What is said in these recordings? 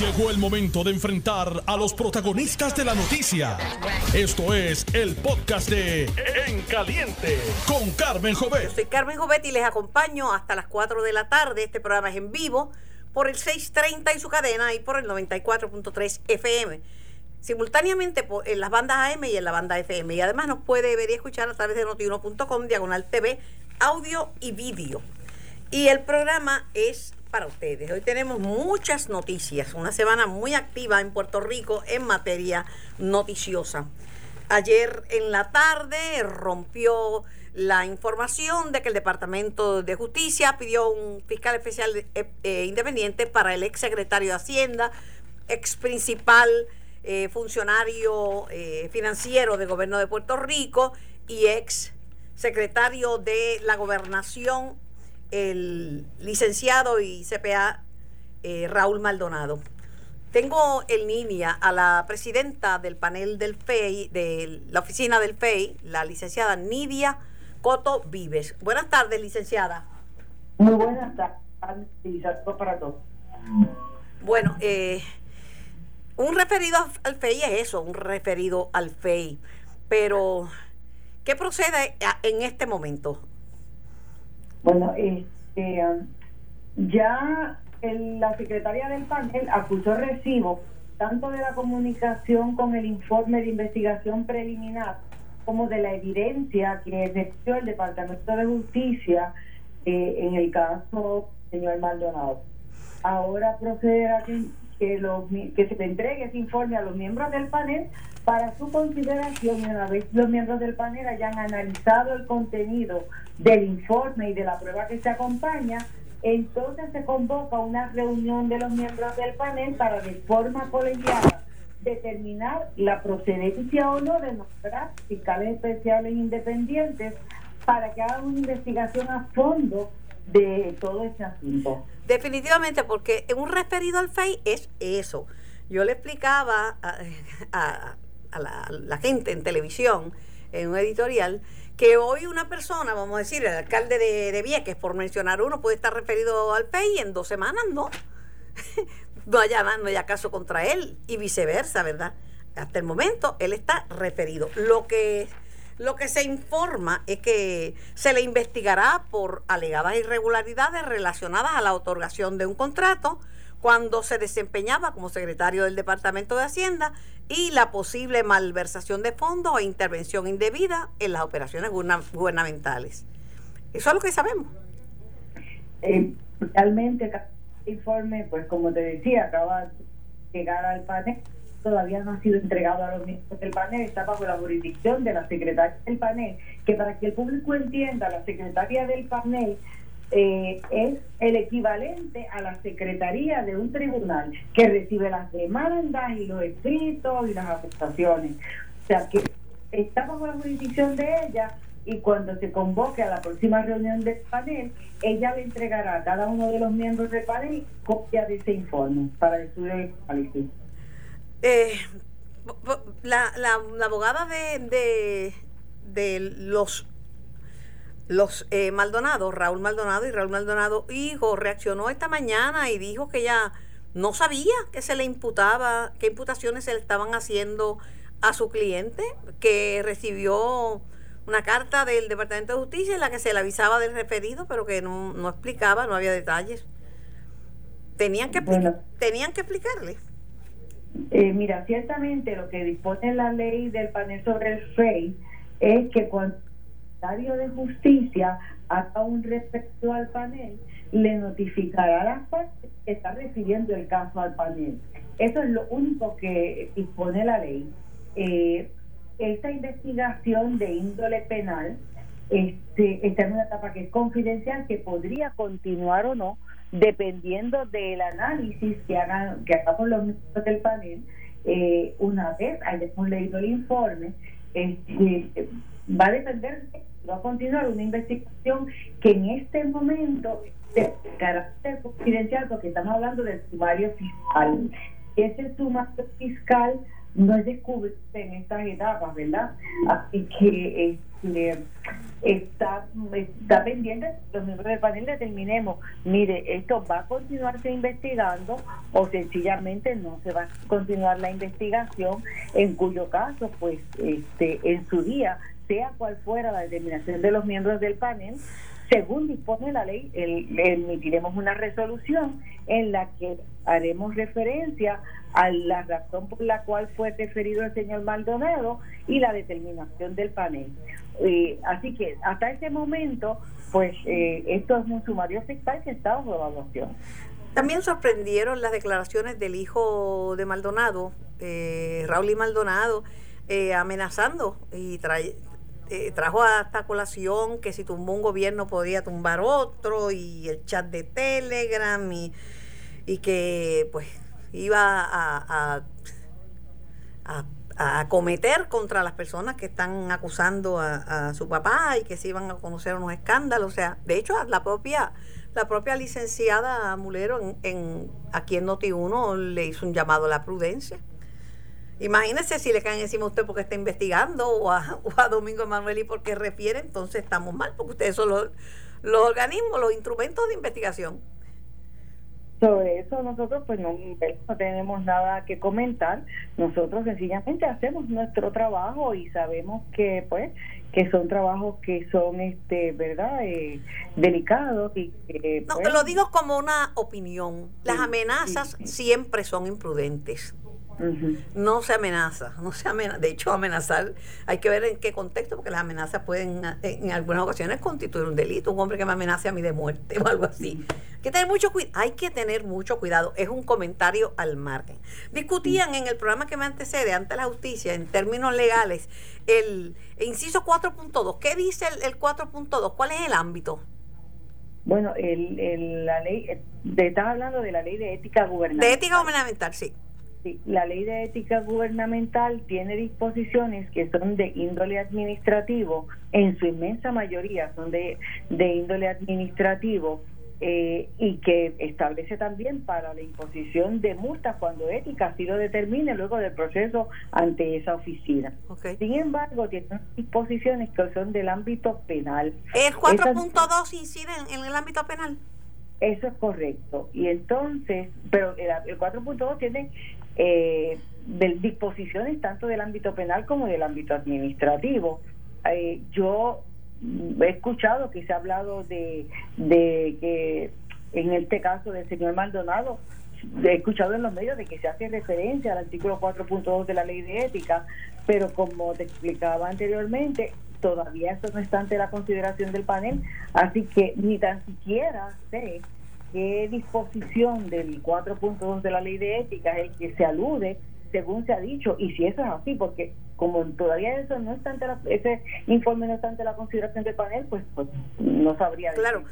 Llegó el momento de enfrentar a los protagonistas de la noticia. Esto es el podcast de En Caliente con Carmen Jovet. Soy Carmen Jovet y les acompaño hasta las 4 de la tarde. Este programa es en vivo por el 630 y su cadena y por el 94.3 FM. Simultáneamente en las bandas AM y en la banda FM. Y además nos puede ver y escuchar a través de notiuno.com, diagonal TV, audio y vídeo. Y el programa es para ustedes. Hoy tenemos muchas noticias, una semana muy activa en Puerto Rico en materia noticiosa. Ayer en la tarde rompió la información de que el Departamento de Justicia pidió un fiscal especial eh, eh, independiente para el ex secretario de Hacienda, ex principal eh, funcionario financiero del gobierno de Puerto Rico y ex secretario de la gobernación el licenciado y CPA eh, Raúl Maldonado. Tengo en línea a la presidenta del panel del FEI, de la oficina del FEI, la licenciada Nidia Coto Vives. Buenas tardes, licenciada. Muy buenas tardes y saludos para todos. Bueno, eh, un referido al FEI es eso, un referido al FEI. Pero, ¿qué procede en este momento? Bueno, este, ya la secretaria del panel acusó recibo tanto de la comunicación con el informe de investigación preliminar como de la evidencia que recibió el Departamento de Justicia eh, en el caso señor Maldonado. Ahora procederá que, que, que se le entregue ese informe a los miembros del panel para su consideración y una vez los miembros del panel hayan analizado el contenido del informe y de la prueba que se acompaña, entonces se convoca una reunión de los miembros del panel para de forma colegiada determinar la procedencia o no de nuestras fiscales especiales independientes para que hagan una investigación a fondo de todo este asunto. Definitivamente, porque un referido al FEI es eso. Yo le explicaba a, la, gente en televisión, en un editorial, que hoy una persona, vamos a decir, el alcalde de, de Vieques, por mencionar uno, puede estar referido al FEI y en dos semanas no. no haya, no haya caso contra él y viceversa, ¿verdad? Hasta el momento él está referido. Lo que, lo que se informa es que se le investigará por alegadas irregularidades relacionadas a la otorgación de un contrato cuando se desempeñaba como secretario del Departamento de Hacienda y la posible malversación de fondos o intervención indebida en las operaciones gubernamentales. Eso es lo que sabemos. Eh, realmente, el informe, pues como te decía, acaba de llegar al panel, todavía no ha sido entregado a los miembros del panel, está bajo la jurisdicción de la secretaria del panel, que para que el público entienda, la secretaria del panel eh, es el equivalente a la secretaría de un tribunal que recibe las demandas y los escritos y las acusaciones. O sea que está bajo la jurisdicción de ella y cuando se convoque a la próxima reunión del panel, ella le entregará a cada uno de los miembros del panel copia de ese informe para el Eh, la, la, la, abogada de, de, de los los eh, Maldonado, Raúl Maldonado y Raúl Maldonado hijo, reaccionó esta mañana y dijo que ya no sabía que se le imputaba, qué imputaciones se le estaban haciendo a su cliente, que recibió una carta del Departamento de Justicia en la que se le avisaba del referido, pero que no, no explicaba, no había detalles. Tenían que, tenían que explicarle. Eh, mira, ciertamente lo que dispone la ley del panel sobre el FEI es que cuando de Justicia haga un respecto al panel, le notificará a las partes que está refiriendo el caso al panel. Eso es lo único que dispone la ley. Eh, esta investigación de índole penal este, está en una etapa que es confidencial, que podría continuar o no, dependiendo del análisis que hagan que hagamos los miembros del panel. Eh, una vez hayamos leído el informe, este, va a depender va a continuar una investigación que en este momento de carácter confidencial porque estamos hablando del sumario fiscal ese sumario fiscal no es descubrirse en estas etapas, ¿verdad? Así que este, está, está pendiente los miembros del panel determinemos, mire, esto va a continuarse investigando o sencillamente no se va a continuar la investigación, en cuyo caso, pues, este, en su día, sea cual fuera la determinación de los miembros del panel, según dispone la ley, emitiremos una resolución en la que haremos referencia a la razón por la cual fue referido el señor Maldonado y la determinación del panel. Eh, así que hasta ese momento, pues eh, esto es un sumario fiscal que está bajo evaluación. También sorprendieron las declaraciones del hijo de Maldonado, eh, Raúl y Maldonado, eh, amenazando y eh, trajo hasta colación que si tumbó un gobierno podía tumbar otro y el chat de Telegram y, y que pues iba a, a, a, cometer contra las personas que están acusando a, su papá y que se iban a conocer unos escándalos. O sea, de hecho, la propia la propia licenciada Mulero en, en aquí en Noti1 le hizo un llamado a la prudencia. Imagínese si le caen encima a usted porque está investigando o a, Domingo Manuel y porque refiere, entonces estamos mal, porque ustedes son los, organismos, los instrumentos de investigación. Sobre eso nosotros pues no, no, tenemos nada que comentar, nosotros sencillamente hacemos nuestro trabajo y sabemos que pues que son trabajos que son este verdad eh, delicados y no pues, lo digo como una opinión. Las amenazas siempre son imprudentes no se amenaza, no se amenaza. De hecho, amenazar, hay que ver en qué contexto, porque las amenazas pueden en algunas ocasiones constituir un delito. Un hombre que me amenace a mí de muerte o algo así. Hay que tener mucho, hay que tener mucho cuidado. Es un comentario al margen. Discutían en el programa que me antecede, ante la justicia, en términos legales, el, inciso 4.2. ¿Qué dice el, el 4.2? ¿Cuál es el ámbito? Bueno, el, el, la ley, te estás hablando de la ley de ética gubernamental. De ética gubernamental, sí la ley de ética gubernamental tiene disposiciones que son de índole administrativo, en su inmensa mayoría son de, de índole administrativo, eh, y que establece también para la imposición de multas cuando ética así lo determine luego del proceso ante esa oficina. Sin embargo, tiene disposiciones que son del ámbito penal. ¿El 4.2 incide en el ámbito penal? Eso es correcto. Y entonces, pero el, el 4.2 tiene eh, de disposiciones tanto del ámbito penal como del ámbito administrativo. Eh, yo he escuchado que se ha hablado de, de que en este caso del señor Maldonado, he escuchado en los medios de que se hace referencia al artículo 4.2 de la ley de ética, pero como te explicaba anteriormente, todavía eso no está ante la consideración del panel, así que ni tan siquiera sé qué disposición del 4.2 de la ley de ética es el que se alude según se ha dicho y si eso es así porque como todavía eso no está ante la, ese informe no está ante la consideración del panel pues pues no sabría claro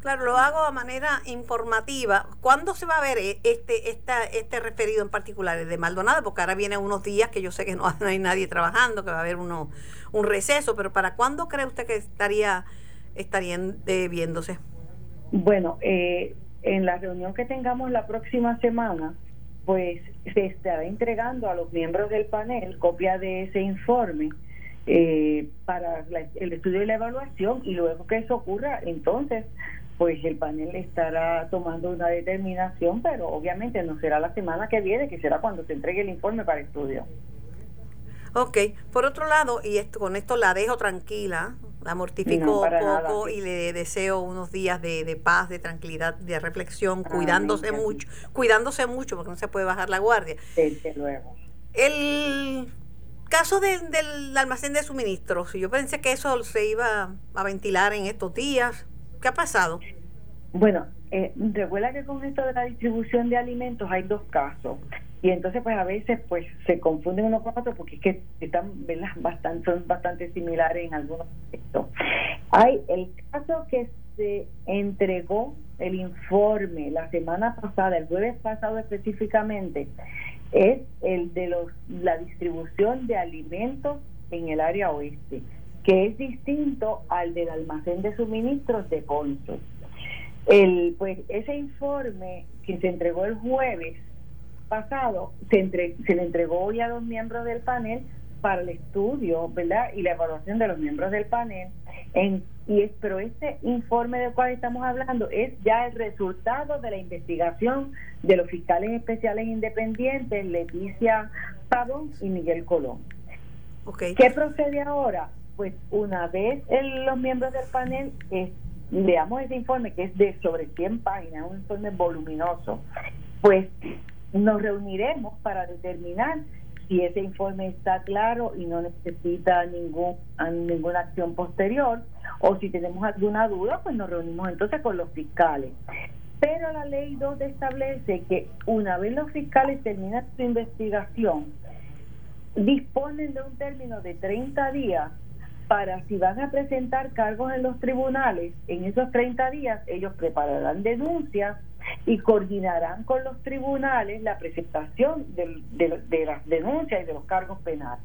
Claro, lo hago a manera informativa. ¿Cuándo se va a ver e, este esta, este referido en particular, el de Maldonado? Porque ahora vienen unos días que yo sé que no, hay nadie trabajando, que va a haber uno, un receso, pero ¿para cuándo cree usted que estaría estarían eh, viéndose? Bueno, eh, en la reunión que tengamos la próxima semana, pues se estará entregando a los miembros del panel copia de ese informe eh, para el estudio y la evaluación y luego que eso ocurra, entonces pues el panel estará tomando una determinación, pero obviamente no será la semana que viene, que será cuando se entregue el informe para estudio. Ok, por otro lado, y esto, con esto la dejo tranquila, la mortifico un poco y le deseo unos días de, paz, de tranquilidad, de reflexión, cuidándose mucho, cuidándose mucho porque no se puede bajar la guardia. Desde luego. El caso del almacén de suministros, yo pensé que eso se iba a ventilar en estos días. ¿Qué ha pasado? Bueno, eh, recuerda que con esto de la distribución de alimentos hay dos casos y entonces pues a veces pues se confunden unos con otros porque es que están bastante son bastante similares en algunos aspectos. Hay el caso que se entregó el informe la semana pasada el jueves pasado específicamente es el de los la distribución de alimentos en el área oeste que es distinto al del almacén de suministros de Ponce el pues ese informe que se entregó el jueves pasado se, entre, se le entregó hoy a los miembros del panel para el estudio, ¿verdad? Y la evaluación de los miembros del panel. En, y es, pero este informe del cual estamos hablando es ya el resultado de la investigación de los fiscales especiales independientes Leticia Pavón y Miguel Colón. Okay. ¿Qué procede ahora? Pues una vez los miembros del panel eh, veamos ese informe que es de sobre 100 páginas, un informe voluminoso, pues nos reuniremos para determinar si ese informe está claro y no necesita ningún, ninguna acción posterior, o si tenemos alguna duda, pues nos reunimos entonces con los fiscales. Pero la ley 2 establece que una vez los fiscales terminan su investigación, disponen de un término de 30 días para si van a presentar cargos en los tribunales, en esos 30 días ellos prepararán denuncias y coordinarán con los tribunales la presentación de, de, las denuncias y de los cargos penales.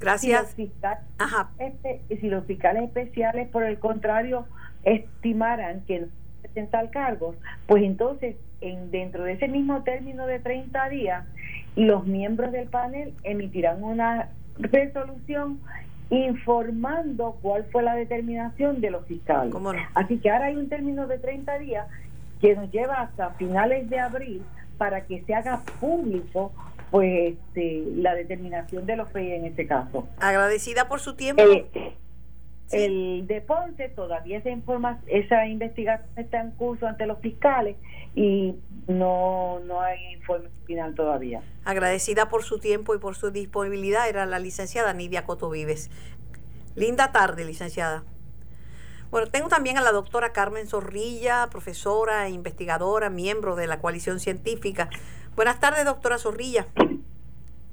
Gracias. Si los, este, si los fiscales especiales, por el contrario, estimaran que no presentar cargos, pues entonces, en, dentro de ese mismo término de 30 días, los miembros del panel emitirán una resolución informando cuál fue la determinación de los fiscales. Así que ahora hay un término de 30 días que nos lleva hasta finales de abril para que se haga público pues este, la determinación de los FEI en este caso. Agradecida por su tiempo. El de Ponce todavía esa, informa, esa investigación está en curso ante los fiscales y no, no hay informe final todavía. Agradecida por su tiempo y por su disponibilidad era la licenciada Nidia Coto Vives. Linda tarde, licenciada. Bueno, tengo también a la doctora Carmen Zorrilla, profesora e investigadora, miembro de la coalición científica. Buenas tardes, doctora Zorrilla.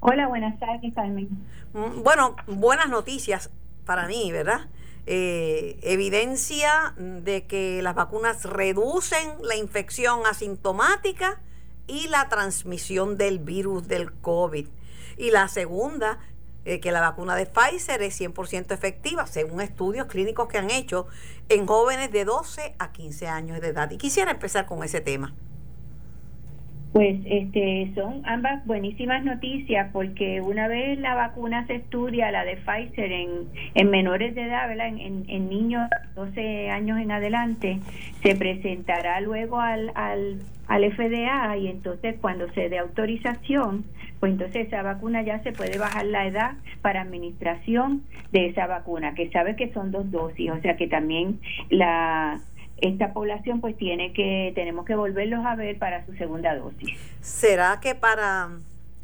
Hola, buenas tardes, Carmen. Mm, bueno, buenas noticias para mí, ¿verdad? Eh, evidencia de que las vacunas reducen la infección asintomática y la transmisión del virus del COVID. Y la segunda, eh, que la vacuna de Pfizer es 100% efectiva, según estudios clínicos que han hecho en jóvenes de 12 a 15 años de edad. Y quisiera empezar con ese tema. Pues este, son ambas buenísimas noticias porque una vez la vacuna se estudia, la de Pfizer, en, en menores de edad, En, en, niños de 12 años en adelante, se presentará luego al, al, al FDA y entonces cuando se dé autorización, pues entonces esa vacuna ya se puede bajar la edad para administración de esa vacuna, que sabe que son dos dosis, o sea que también la esta población pues tiene que tenemos que volverlos a ver para su segunda dosis. ¿Será que para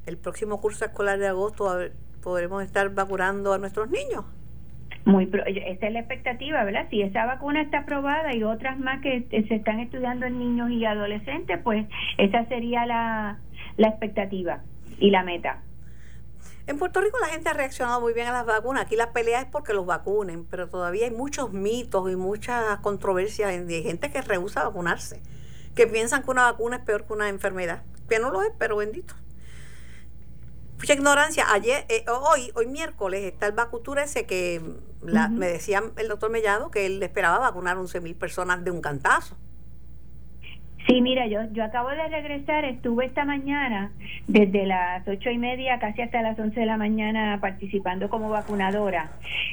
el próximo curso escolar de agosto podremos estar vacunando a nuestros niños? Muy esa es la expectativa, ¿verdad? Si esa vacuna está aprobada y otras más que se están estudiando en niños y adolescentes, pues esa sería la, la expectativa y la meta. En Puerto Rico la gente ha reaccionado muy bien a las vacunas. Aquí la pelea es porque los vacunen, pero todavía hay muchos mitos y muchas controversias de gente que rehúsa vacunarse, que piensan que una vacuna es peor que una enfermedad, que no lo es, pero bendito. Mucha ignorancia. Ayer, eh, hoy, hoy miércoles está el vacutura ese que me decía el doctor Mellado que él esperaba vacunar 11 mil personas de un cantazo. Sí, mira, yo, yo acabo de regresar, estuve esta mañana desde las ocho y media casi hasta las once de la mañana participando como vacunadora.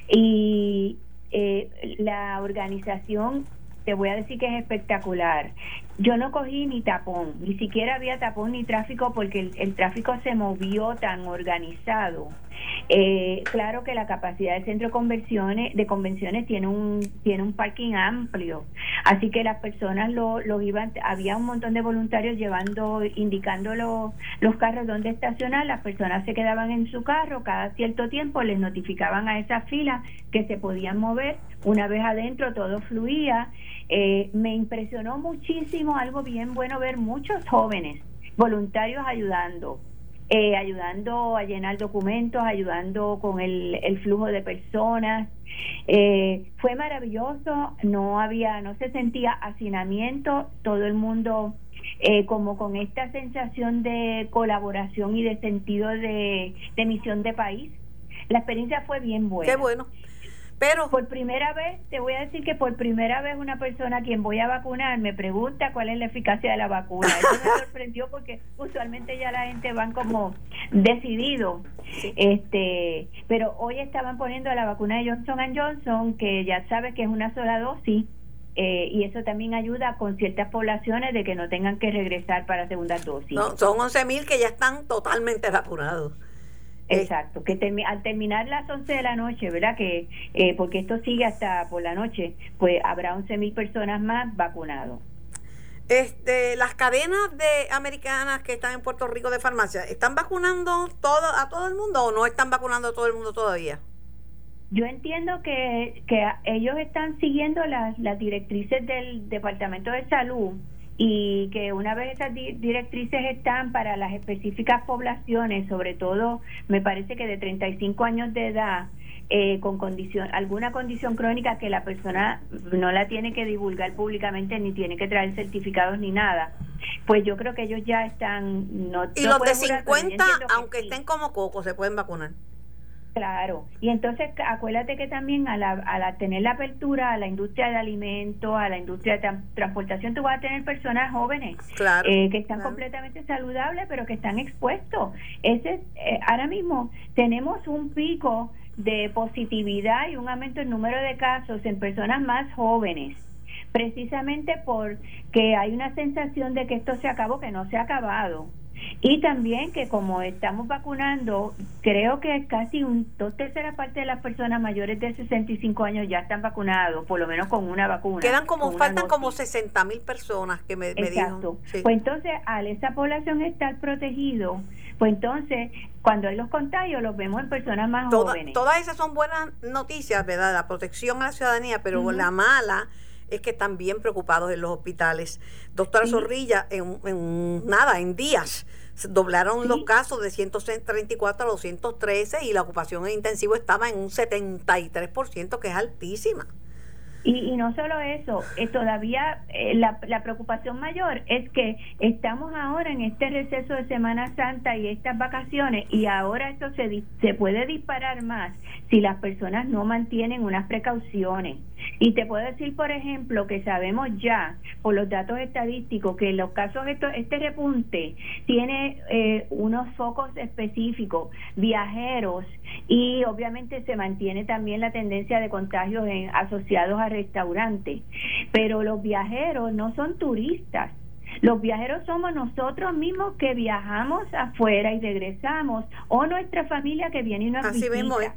Y eh, la organización te voy a decir que es espectacular. Yo no cogí ni tapón, ni siquiera había tapón ni tráfico porque el tráfico se movió tan organizado. Eh, claro que la capacidad del centro de convenciones, de convenciones tiene un tiene un parking amplio, así que las personas lo, lo iban, había un montón de voluntarios llevando, indicando los carros donde estacionar, las personas se quedaban en su carro, cada cierto tiempo les notificaban a esa fila que se podían mover, una vez adentro todo fluía, eh, me impresionó muchísimo, algo bien bueno ver muchos jóvenes voluntarios ayudando eh, ayudando a llenar documentos, ayudando con el, el flujo de personas. Eh, fue maravilloso, no había, no se sentía hacinamiento, todo el mundo eh, como con esta sensación de colaboración y de sentido de, de misión de país. La experiencia fue bien buena. Qué bueno. Pero por primera vez, te voy a decir que por primera vez una persona a quien voy a vacunar me pregunta cuál es la eficacia de la vacuna. Eso me sorprendió porque usualmente ya la gente van como decidido. Este, pero hoy estaban poniendo la vacuna de Johnson Johnson que ya sabes que es una sola dosis. Eh, y eso también ayuda con ciertas poblaciones de que no tengan que regresar para segunda dosis. No, son 11.000 que ya están totalmente vacunados. Exacto, que al terminar las 11 de la noche, ¿verdad? Que eh, porque esto sigue hasta por la noche, pues habrá 11 mil personas más vacunados. Este, las cadenas de americanas que están en Puerto Rico de farmacia, ¿están vacunando todo a todo el mundo o no están vacunando a todo el mundo todavía? Yo entiendo que, que ellos están siguiendo las, las directrices del Departamento de Salud y que una vez esas directrices están para las específicas poblaciones, sobre todo me parece que de 35 años de edad, eh, con condición, alguna condición crónica que la persona no la tiene que divulgar públicamente ni tiene que traer certificados ni nada, pues yo creo que ellos ya están... No, y los de 50, aunque estén como cocos, se pueden vacunar. Claro, y entonces acuérdate que también a la, a tener la apertura a la industria de alimentos, a la industria de transportación, tú vas a tener personas jóvenes eh, que están completamente saludables, pero que están expuestos. Ese, eh, ahora mismo tenemos un pico de positividad y un aumento en número de casos en personas más jóvenes precisamente porque hay una sensación de que esto se acabó, que no se ha acabado. Y también que como estamos vacunando, creo que casi un dos terceras parte de las personas mayores de 65 años ya están vacunados, por lo menos con una vacuna. Quedan como, faltan como 60 mil personas que me, me Exacto. Pues entonces, al esa población estar protegido, pues entonces, cuando hay los contagios, los vemos en personas más jóvenes. Todas esas son buenas noticias, ¿verdad? La protección a la ciudadanía, pero la mala es que están bien preocupados en los hospitales. Doctora Zorrilla, en, nada, en días, doblaron los casos de 134 a 213 y la ocupación en intensivo estaba en un 73%, que es altísima. Y, y, no solo eso, eh, todavía eh, la, la, preocupación mayor es que estamos ahora en este receso de Semana Santa y estas vacaciones y ahora esto se, se puede disparar más si las personas no mantienen unas precauciones. Y te puedo decir, por ejemplo, que sabemos ya por los datos estadísticos que en los casos, esto, este repunte tiene eh, unos focos específicos, viajeros, y obviamente se mantiene también la tendencia de contagios en, asociados a restaurantes. Pero los viajeros no son turistas. Los viajeros somos nosotros mismos que viajamos afuera y regresamos, o nuestra familia que viene y nos Así visita.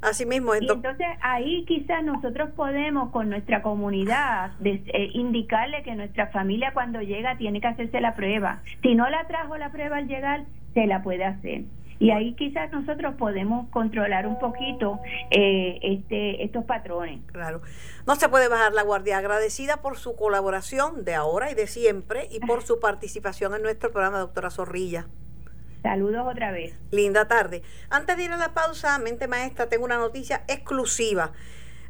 Así mismo. entonces ahí quizás nosotros podemos con nuestra comunidad eh, indicarle que nuestra familia cuando llega tiene que hacerse la prueba. Si no la trajo la prueba al llegar, se la puede hacer. Y ahí quizás nosotros podemos controlar un poquito eh, este, estos patrones. Claro. No se puede bajar la guardia. Agradecida por su colaboración de ahora y de siempre y por su participación en nuestro programa, doctora Zorrilla. Saludos otra vez. Linda tarde. Antes de ir a la pausa, mente maestra, tengo una noticia exclusiva.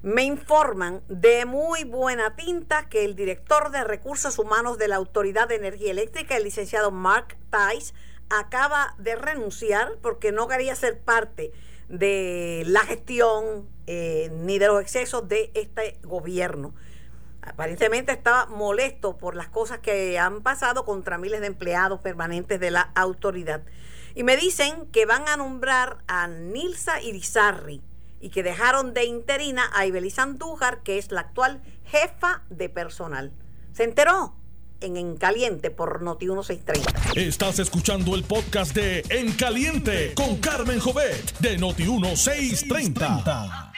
Me informan de muy buena tinta que el director de recursos humanos de la Autoridad de Energía Eléctrica, el licenciado Mark Tice, acaba de renunciar porque no quería ser parte de la gestión eh, ni de los excesos de este gobierno. Aparentemente estaba molesto por las cosas que han pasado contra miles de empleados permanentes de la autoridad. Y me dicen que van a nombrar a Nilsa Irizarri y que dejaron de interina a Ibeliz Andújar, que es la actual jefa de personal. ¿Se enteró? En En Caliente por Noti 1630. Estás escuchando el podcast de En Caliente con Carmen Jovet de Noti 1630.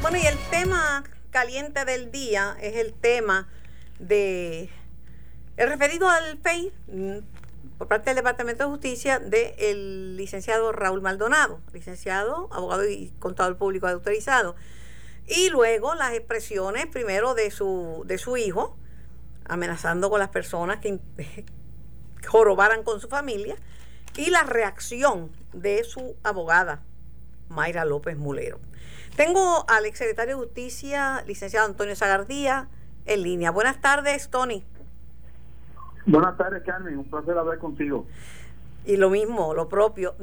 Bueno, y el tema caliente del día es el tema de el referido al FEI por parte del Departamento de Justicia del licenciado Raúl Maldonado, licenciado, abogado y contador público autorizado. Y luego las expresiones primero de su, de su hijo, amenazando con las personas que jorobaran con su familia, y la reacción de su abogada, Mayra López Mulero. Tengo al exsecretario de Justicia, licenciado Antonio Zagardía, en línea. Buenas tardes, Tony. Buenas tardes, Carmen. Un placer hablar contigo. Y lo mismo, lo propio.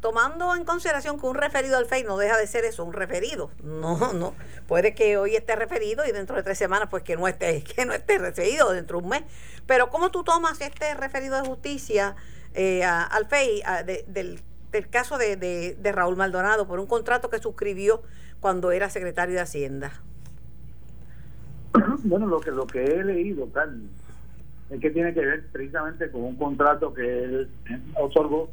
tomando en consideración que un referido al FEI no deja de ser eso, un referido. No, no. Puede que hoy esté referido y dentro de tres semanas, pues que no esté, que no esté referido dentro de un mes. Pero ¿cómo tú tomas este referido de justicia eh, al FEI del, del, caso de, de, de Raúl Maldonado por un contrato que suscribió cuando era secretario de Hacienda? Bueno, lo que lo que he leído, Carmen, es que tiene que ver precisamente con un contrato que él otorgó,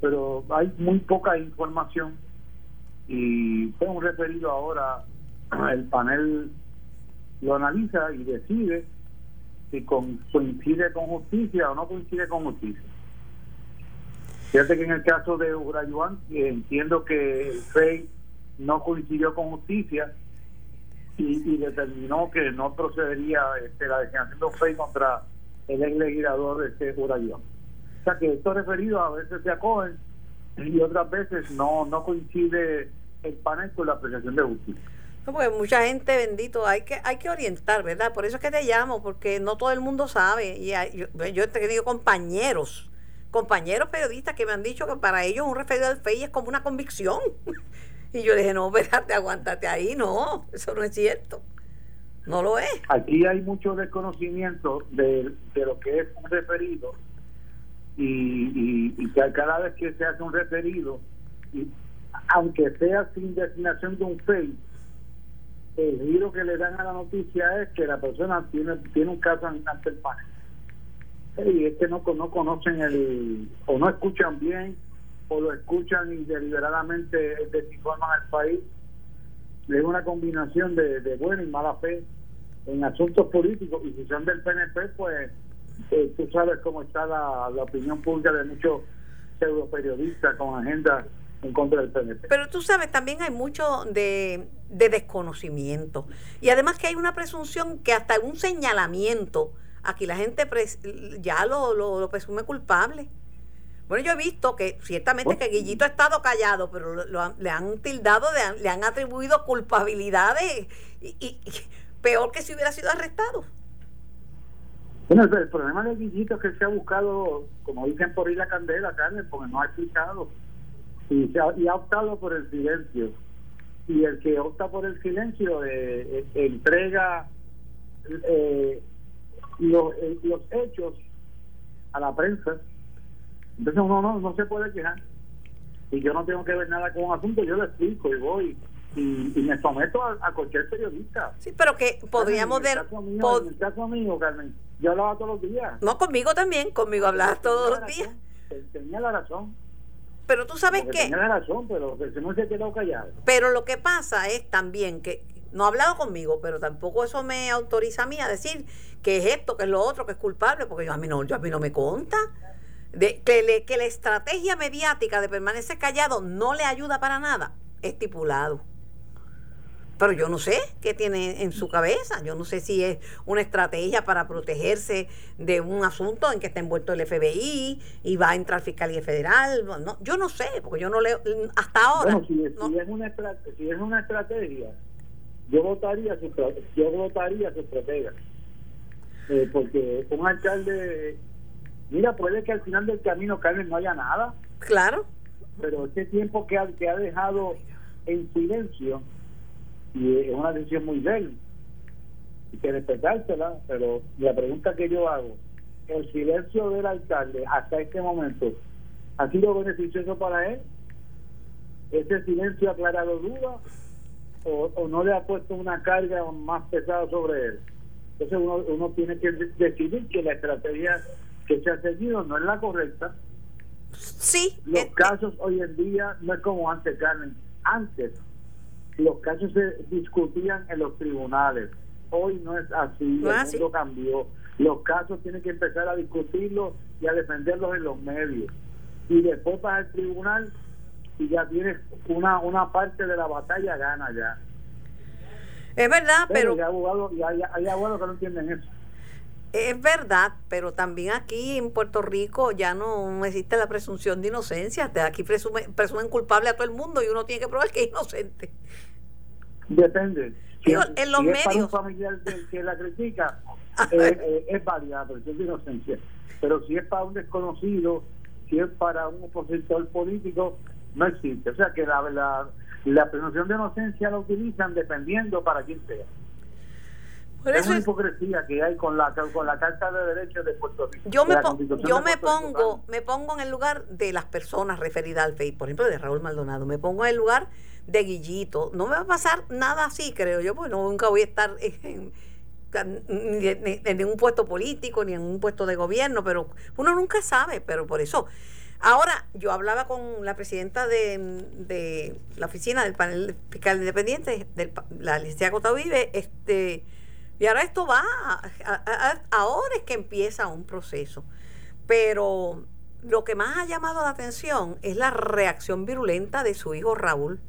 pero hay muy poca información y fue un referido ahora, el panel lo analiza y decide si coincide con justicia o no coincide con justicia. Fíjate que en el caso de Urayuan, entiendo que el FEI no coincidió con justicia y, determinó que no procedería este, la designación de FEI contra el ex legislador este Urayuan. O sea que estos referidos a veces se acogen y otras veces no, no coincide el panel con la apreciación de justicia. No, porque mucha gente, bendito, hay que hay que orientar, ¿verdad? Por eso es que te llamo, porque no todo el mundo sabe. Y yo, yo he tenido compañeros, compañeros periodistas que me han dicho que para ellos un referido al FEI es como una convicción. y yo dije, no, espérate, aguántate ahí, no, eso no es cierto. No lo es. Aquí hay mucho desconocimiento de, de lo que es un referido y, y, que cada vez que se hace un referido, y, aunque sea sin designación de un FEI, el giro que le dan a la noticia es que la persona tiene, tiene un caso ante el panel. Y es que no, no conocen el, o no escuchan bien, o lo escuchan y deliberadamente desinforman al país. Es una combinación de, de buena y mala fe en asuntos políticos. Y si son del PNP, pues eh, tú sabes cómo está la, opinión pública de muchos pseudo periodistas con agendas en contra del PNP. Pero tú sabes, también hay mucho de, desconocimiento. Y además que hay una presunción que hasta un señalamiento, aquí la gente ya lo, lo, presume culpable. Bueno, yo he visto que ciertamente que Guillito ha estado callado, pero le han tildado, le han atribuido culpabilidades y, y, peor que si hubiera sido arrestado. Bueno, el problema de Guillito es que se ha buscado, como dicen por ahí la candela, Carmen, porque no ha explicado y, ha, optado por el silencio. Y el que opta por el silencio eh, eh, entrega eh, los, los hechos a la prensa. Entonces uno no, no se puede quejar. Y yo no tengo que ver nada con un asunto, yo lo explico y voy y, me someto a, cualquier periodista. Sí, pero que podríamos ver... En el caso mío, Carmen, yo hablaba todos los días. No, conmigo también, conmigo hablabas todos los días. Tenía la razón. Pero tú sabes que... Tenía razón, pero no se quedó callado. Pero lo que pasa es también que no ha hablado conmigo, pero tampoco eso me autoriza a mí a decir que es esto, que es lo otro, que es culpable, porque yo a mí no, yo a mí no me conta. De, que, le, que la estrategia mediática de permanecer callado no le ayuda para nada, estipulado. Pero yo no sé qué tiene en su cabeza. Yo no sé si es una estrategia para protegerse de un asunto en que está envuelto el FBI y va a entrar Fiscalía Federal. No, yo no sé, porque yo no leo hasta ahora. si, es una si es una estrategia, yo votaría su, yo votaría su estrategia. Eh, porque un alcalde, mira, puede que al final del camino, Carmen, no haya nada. Claro. Pero ese tiempo que ha, que ha dejado en silencio y es una decisión muy débil y que respetársela pero la pregunta que yo hago el silencio del alcalde hasta este momento ha sido beneficioso para él ese silencio ha aclarado dudas o, no le ha puesto una carga más pesada sobre él entonces uno, uno tiene que decidir que la estrategia que se ha seguido no es la correcta sí los eh, casos hoy en día no es como antes Carmen antes los casos se discutían en los tribunales. Hoy no es así, el mundo cambió. Los casos tienen que empezar a discutirlos y a defenderlos en los medios. Y después vas al tribunal y ya tienes una, una parte de la batalla gana ya. Es verdad, pero... Hay abogados, hay abogados que no entienden eso. Es verdad, pero también aquí en Puerto Rico ya no existe la presunción de inocencia. Aquí presumen, presumen culpable a todo el mundo y uno tiene que probar que es inocente. Depende. en los medios. Es para un familiar que, la critica, eh, eh, es válida la presunción de inocencia. Pero si es para un desconocido si es para un opositor político, no existe. O sea que la, la, la presunción de inocencia la utilizan dependiendo para quién sea. es una hipocresía que hay con la con la Carta de Derechos de Puerto Rico. Yo me, yo me pongo me pongo en el lugar de las personas referidas al FEI, por ejemplo, de Raúl Maldonado. Me pongo en el lugar de Guillito. No me va a pasar nada así, creo yo, porque nunca voy a estar en, en, ningún puesto político, ni en un puesto de gobierno, pero uno nunca sabe, pero por eso. Ahora, yo hablaba con la presidenta de, la oficina del panel fiscal independiente, de la licenciada Cota este, y ahora esto va, ahora es que empieza un proceso. Pero lo que más ha llamado la atención es la reacción virulenta de su hijo Raúl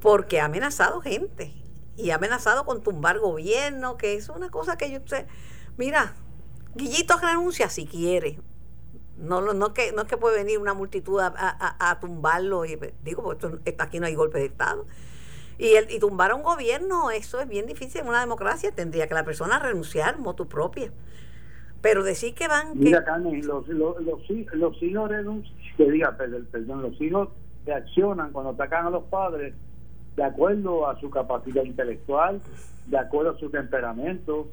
porque ha amenazado gente y ha amenazado con tumbar gobierno, que es una cosa que yo sé. Mira, Guillito renuncia si quiere. No, no, que, no es que puede venir una multitud a, tumbarlo. Y, digo, porque aquí no hay golpe de Estado. Y, el, y tumbar a un gobierno, eso es bien difícil en una democracia. Tendría que la persona renunciar, motu propia. Pero decir que van. Mira, Carmen, los, los, los, los hijos renuncian, que diga, perdón, los hijos reaccionan cuando atacan a los padres de acuerdo a su capacidad intelectual, de acuerdo a su temperamento,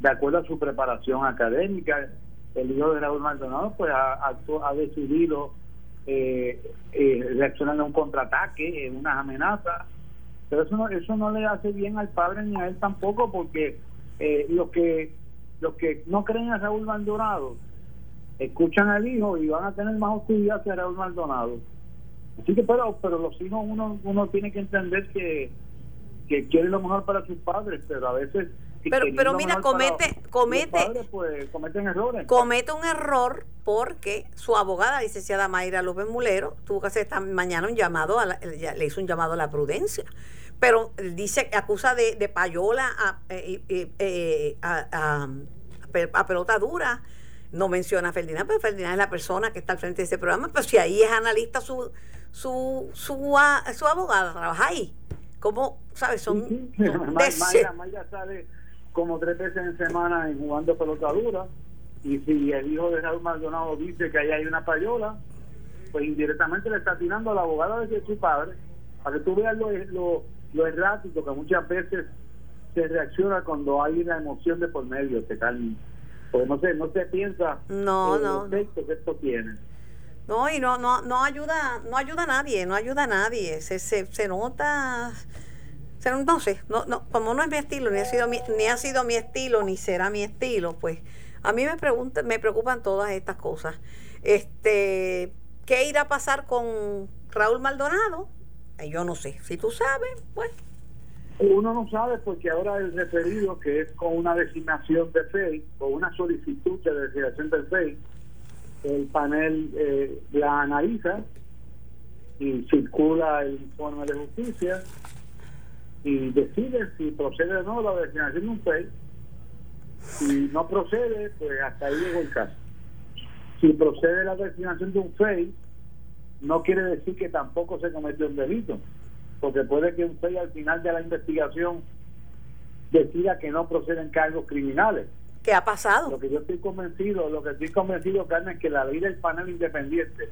de acuerdo a su preparación académica. El hijo de Raúl Maldonado pues ha, ha decidido eh, eh, reaccionar a un contraataque, en unas amenazas, pero eso no, eso no le hace bien al padre ni a él tampoco, porque eh, los que los que no creen a Raúl Maldonado escuchan al hijo y van a tener más hostilidad hacia Raúl Maldonado. Así que, pero, pero los hijos uno, uno tiene que entender que, que quieren lo mejor para sus padres, pero a veces pero pero mira comete comete pues, cometen errores comete un error porque su abogada licenciada Mayra López Mulero tuvo que hacer esta mañana un llamado a le hizo un llamado a la prudencia pero dice acusa de, de payola a, eh, eh, a, a, pelota dura no menciona a Ferdinand pero Ferdinand es la persona que está al frente de ese programa pero si ahí es analista su su, su, su abogada trabaja ahí. como ¿Sabes? Son. Sí, Mayra, sale como tres veces en semana en jugando pelota dura. Y si el hijo de Raúl Maldonado dice que ahí hay una payola, pues indirectamente le está tirando a la abogada de su padre, para que tú veas lo, lo, lo errático que muchas veces se reacciona cuando hay una emoción de por medio, que tal, pues no sé, no se piensa no, no, el efecto que esto tiene. No, y no, no, no ayuda, no ayuda a nadie, no ayuda a nadie. Se, se, se nota, se, no sé, no, no, como no es mi estilo, ni ha sido mi, ni ha sido mi estilo, ni será mi estilo, pues a mí me preguntan, me preocupan todas estas cosas. Este, ¿qué irá a pasar con Raúl Maldonado? Eh, yo no sé. Si tú sabes, pues. Uno no sabe porque ahora el referido, que es con una designación de FEI, o una solicitud de designación del FEI, el panel eh, la analiza y circula el informe de justicia y decide si procede o no la designación de un FEI. Si no procede, pues hasta ahí llegó el caso. Si procede la designación de un FEI, no quiere decir que tampoco se cometió un delito, porque puede que un FEI al final de la investigación decida que no proceden cargos criminales ¿Qué ha pasado? Lo que yo estoy convencido, lo que estoy convencido, Carmen, es que la ley del panel independiente,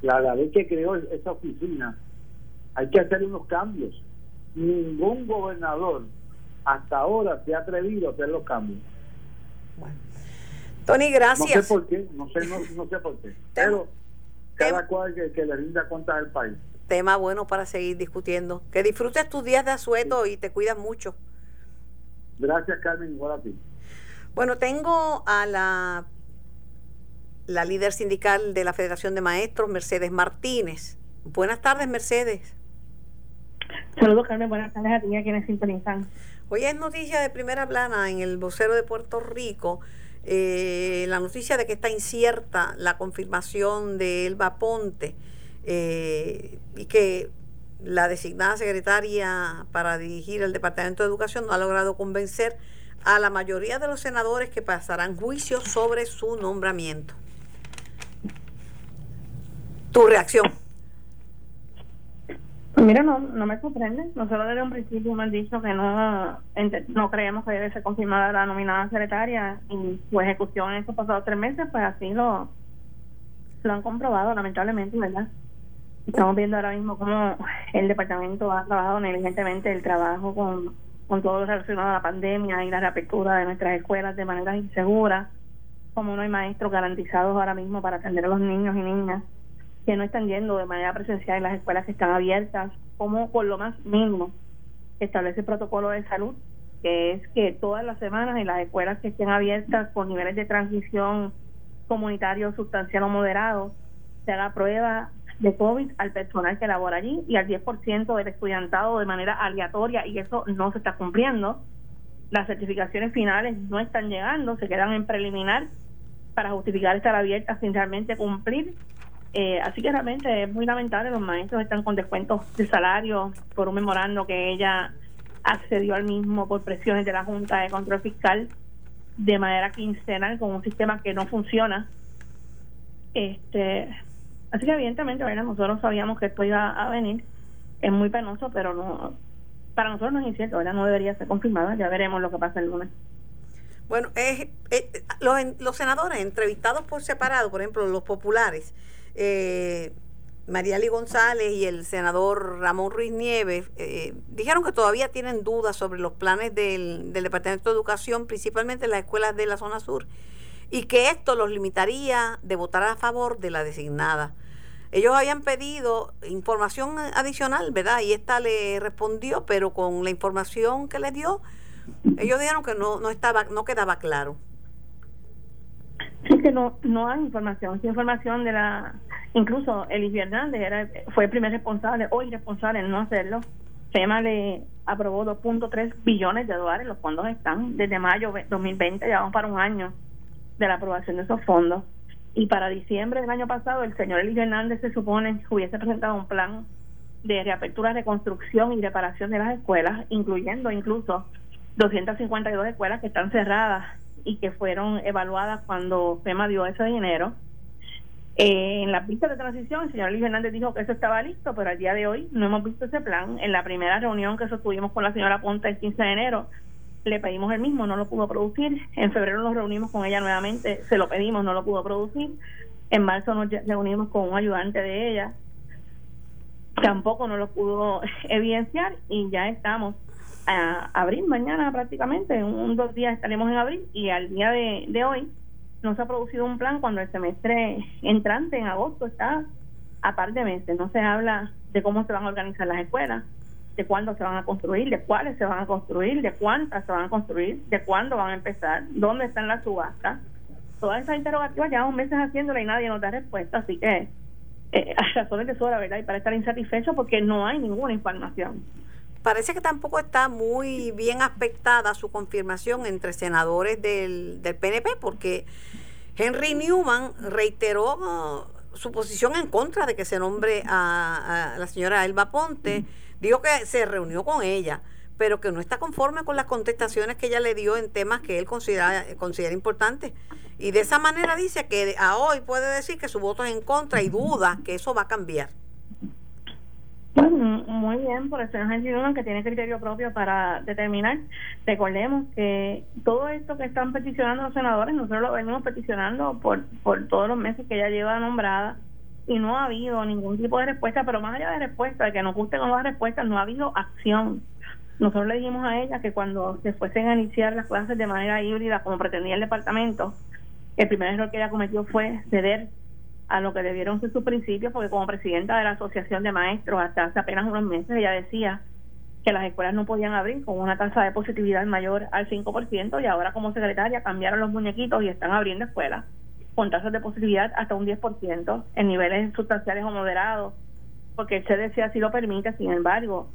la, la ley que creó esa oficina, hay que hacer unos cambios. Ningún gobernador hasta ahora se ha atrevido a hacer los cambios. Bueno. Tony, gracias. No sé por qué, no sé, no, sé por qué. Pero cada cual que, le rinda cuenta al país. Tema bueno para seguir discutiendo. Que disfrutes tus días de asueto y te cuidas mucho. Gracias, Carmen, igual a ti. Bueno, tengo a la, la líder sindical de la Federación de Maestros, Mercedes Martínez. Buenas tardes, Mercedes. Saludos, Carmen. Buenas tardes a ti a quienes sintonizan. Hoy es noticia de primera plana en el vocero de Puerto Rico. Eh, la noticia de que está incierta la confirmación de Elba Ponte eh, y que la designada secretaria para dirigir el Departamento de Educación no ha logrado convencer a la mayoría de los senadores que pasarán juicio sobre su nombramiento. Tu reacción. Mira, no, no me sorprende. Nosotros desde un principio hemos dicho que no, no creemos que debe ser confirmada la nominada secretaria y su ejecución en estos pasados tres meses, pues así lo, lo han comprobado, lamentablemente, ¿verdad? Estamos viendo ahora mismo cómo el departamento ha trabajado negligentemente el trabajo con, con todo lo relacionado a la pandemia y la reapertura de nuestras escuelas de manera insegura, como no hay maestros garantizados ahora mismo para atender a los niños y niñas que no están yendo de manera presencial en las escuelas que están abiertas, como por lo más mínimo establece el protocolo de salud, que es que todas las semanas en las escuelas que estén abiertas con niveles de transición comunitario sustancial o moderado, se haga prueba de COVID al personal que labora allí y al 10% del estudiantado de manera aleatoria y eso no se está cumpliendo. Las certificaciones finales no están llegando, se quedan en preliminar para justificar estar abiertas sin realmente cumplir. Eh, así que realmente es muy lamentable, los maestros están con descuentos de salario por un memorando que ella accedió al mismo por presiones de la Junta de Control Fiscal de manera quincenal con un sistema que no funciona. Este, Así que evidentemente, nosotros sabíamos que esto iba a venir. Es muy penoso, pero no para nosotros no es incierto, ¿verdad? No debería ser confirmado. Ya veremos lo que pasa el lunes. Bueno, es, los, los, senadores entrevistados por separado, por ejemplo, los populares, eh, Mariali González y el senador Ramón Ruiz Nieves, eh, dijeron que todavía tienen dudas sobre los planes del, del Departamento de Educación, principalmente en las escuelas de la zona sur y que esto los limitaría de votar a favor de la designada. Ellos habían pedido información adicional, ¿verdad? Y esta le respondió, pero con la información que le dio, ellos dijeron que no, no estaba, no quedaba claro. Sí, que no, no hay información. Esa información de la. Incluso Elis Hernández era, fue el primer responsable, hoy responsable en no hacerlo. FEMA le aprobó 2.3 billones de dólares, los fondos están desde mayo 2020, ya vamos para un año de la aprobación de esos fondos. Y para diciembre del año pasado, el señor Elías Hernández se supone hubiese presentado un plan de reapertura, reconstrucción y reparación de las escuelas, incluyendo incluso 252 escuelas que están cerradas y que fueron evaluadas cuando FEMA dio ese dinero. Eh, en la pista de transición, el señor Luis Hernández dijo que eso estaba listo, pero al día de hoy no hemos visto ese plan. En la primera reunión que sostuvimos con la señora Ponta el 15 de enero, le pedimos el mismo, no lo pudo producir. En febrero nos reunimos con ella nuevamente, se lo pedimos, no lo pudo producir. En marzo nos reunimos con un ayudante de ella, tampoco no lo pudo evidenciar y ya estamos a abril, mañana prácticamente, en un dos días estaremos en abril y al día de, de hoy no se ha producido un plan cuando el semestre entrante en agosto está a par de meses. No se habla de cómo se van a organizar las escuelas, de cuándo se van a construir, de cuáles se van a construir, de cuántas se van a construir, de cuándo van a empezar, dónde están las subastas. Todas esas interrogativas llevamos meses haciéndola y nadie nos da respuesta, así que eh, hay razones de sobra, ¿verdad? Y para estar insatisfecho porque no hay ninguna información. Parece que tampoco está muy bien aspectada su confirmación entre senadores del, del PNP, porque Henry Newman reiteró uh, su posición en contra de que se nombre a, a la señora Elba Ponte. Dijo que se reunió con ella, pero que no está conforme con las contestaciones que ella le dio en temas que él considera, considera importantes. Y de esa manera dice que a hoy puede decir que su voto es en contra y duda que eso va a cambiar. Muy bien, por el señor que tiene criterio propio para determinar. Recordemos que todo esto que están peticionando los senadores, nosotros lo venimos peticionando por, por todos los meses que ella lleva nombrada y no ha habido ningún tipo de respuesta, pero más allá de respuesta, de que nos guste con las respuestas, no ha habido acción. Nosotros le dijimos a ella que cuando se fuesen a iniciar las clases de manera híbrida, como pretendía el departamento, el primer error que ella cometió fue ceder a lo que debieron ser sus principios, porque como presidenta de la Asociación de Maestros hasta hace apenas unos meses, ella decía que las escuelas no podían abrir con una tasa de positividad mayor al 5% y ahora como secretaria cambiaron los muñequitos y están abriendo escuelas con tasas de positividad hasta un 10% en niveles sustanciales o moderados, porque el CDC así lo permite, sin embargo,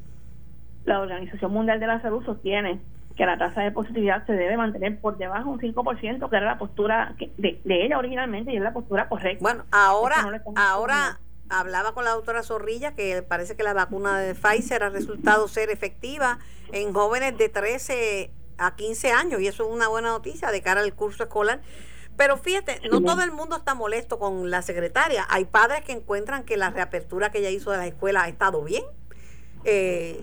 la Organización Mundial de la Salud sostiene que la tasa de positividad se debe mantener por debajo de un 5%, que era la postura de, ella originalmente y es la postura correcta. Bueno, ahora, ahora hablaba con la doctora Zorrilla que parece que la vacuna de Pfizer ha resultado ser efectiva en jóvenes de 13 a 15 años y eso es una buena noticia de cara al curso escolar. Pero fíjate, no todo el mundo está molesto con la secretaria. Hay padres que encuentran que la reapertura que ella hizo de la escuela ha estado bien. Eh,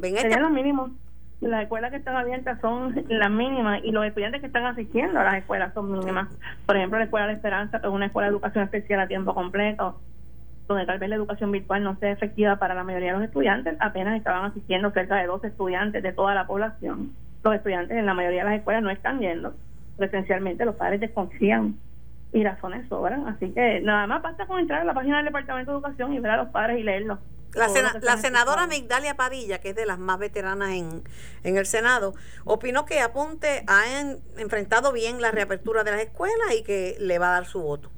ven este, lo mínimo. Las escuelas que están abiertas son las mínimas y los estudiantes que están asistiendo a las escuelas son mínimas. Por ejemplo, la Escuela de Esperanza, es una escuela de educación especial a tiempo completo, donde tal vez la educación virtual no sea efectiva para la mayoría de los estudiantes, apenas estaban asistiendo cerca de dos estudiantes de toda la población. Los estudiantes en la mayoría de las escuelas no están yendo presencialmente, los padres desconfían y razones sobran. Así que nada más basta con entrar a la página del Departamento de Educación y ver a los padres y leerlos. La, la senadora Migdalia Padilla, que es de las más veteranas en, en el Senado, opinó que Aponte ha enfrentado bien la reapertura de las escuelas y que le va a dar su voto.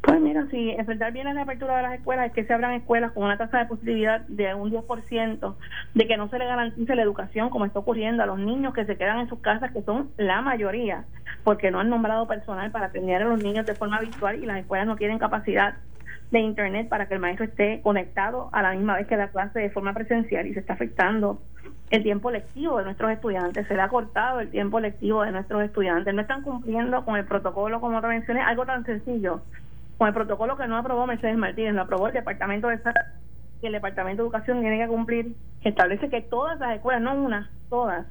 Pues mira, si enfrentar bien la reapertura de las escuelas es que se abran escuelas con una tasa de positividad de un 10%, de que no se le garantice la educación como está ocurriendo a los niños que se quedan en sus casas, que son la mayoría, porque no han nombrado personal para atender a los niños de forma virtual y las escuelas no tienen capacidad de internet para que el maestro esté conectado a la misma vez que da clase de forma presencial y se está afectando el tiempo lectivo de nuestros estudiantes, se le ha cortado el tiempo lectivo de nuestros estudiantes, no están cumpliendo con el protocolo como te mencioné, algo tan sencillo, con el protocolo que no aprobó Mercedes Martínez, lo aprobó el Departamento de Salud. Y el Departamento de Educación tiene que cumplir, que establece que todas las escuelas, no una, todas,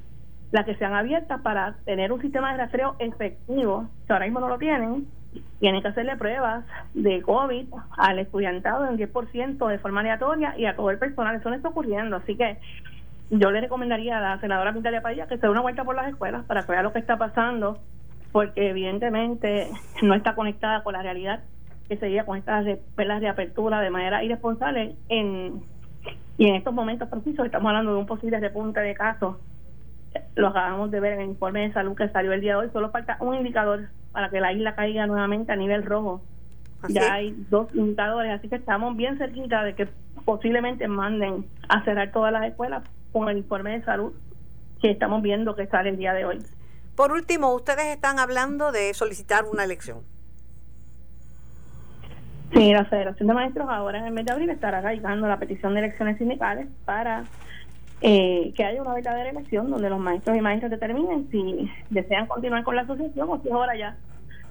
las que sean abiertas para tener un sistema de rastreo efectivo, que ahora mismo no lo tienen, tienen que hacerle pruebas de COVID al estudiantado en 10% de forma aleatoria y a todo el personal. Eso no está ocurriendo. Así que yo le recomendaría a la senadora Pintalia Padilla que se dé una vuelta por las escuelas para que vea lo que está pasando, porque evidentemente no está conectada con la realidad que sería con estas velas de apertura de manera irresponsable en y en estos momentos precisos estamos hablando de un posible repunte de casos lo acabamos de ver en el informe de salud que salió el día de hoy solo falta un indicador para que la isla caiga nuevamente a nivel rojo. Ya hay dos indicadores, así que estamos bien cerquita de que posiblemente manden a cerrar todas las escuelas con el informe de salud que estamos viendo que sale el día de hoy. Por último, ustedes están hablando de solicitar una elección. Sí, la Federación de Maestros ahora en el mes de abril estará radicando la petición de elecciones sindicales para eh, que haya una verdadera elección donde los maestros y maestras determinen si desean continuar con la asociación o si es hora ya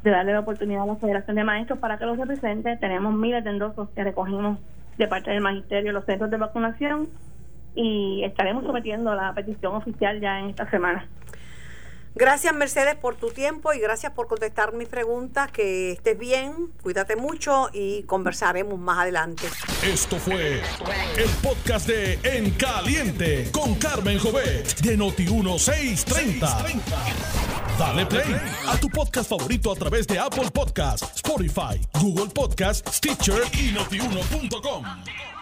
de darle la oportunidad a la Federación de Maestros para que los represente. Tenemos miles de endosos que recogimos de parte del Magisterio los centros de vacunación y estaremos sometiendo la petición oficial ya en esta semana. Gracias Mercedes por tu tiempo y gracias por contestar mis preguntas. Que estés bien, cuídate mucho y conversaremos más adelante. Esto fue el podcast de En Caliente con Carmen Jovet de Noti1630. Dale play a tu podcast favorito a través de Apple Podcasts, Spotify, Google Podcasts, Stitcher y notiuno.com.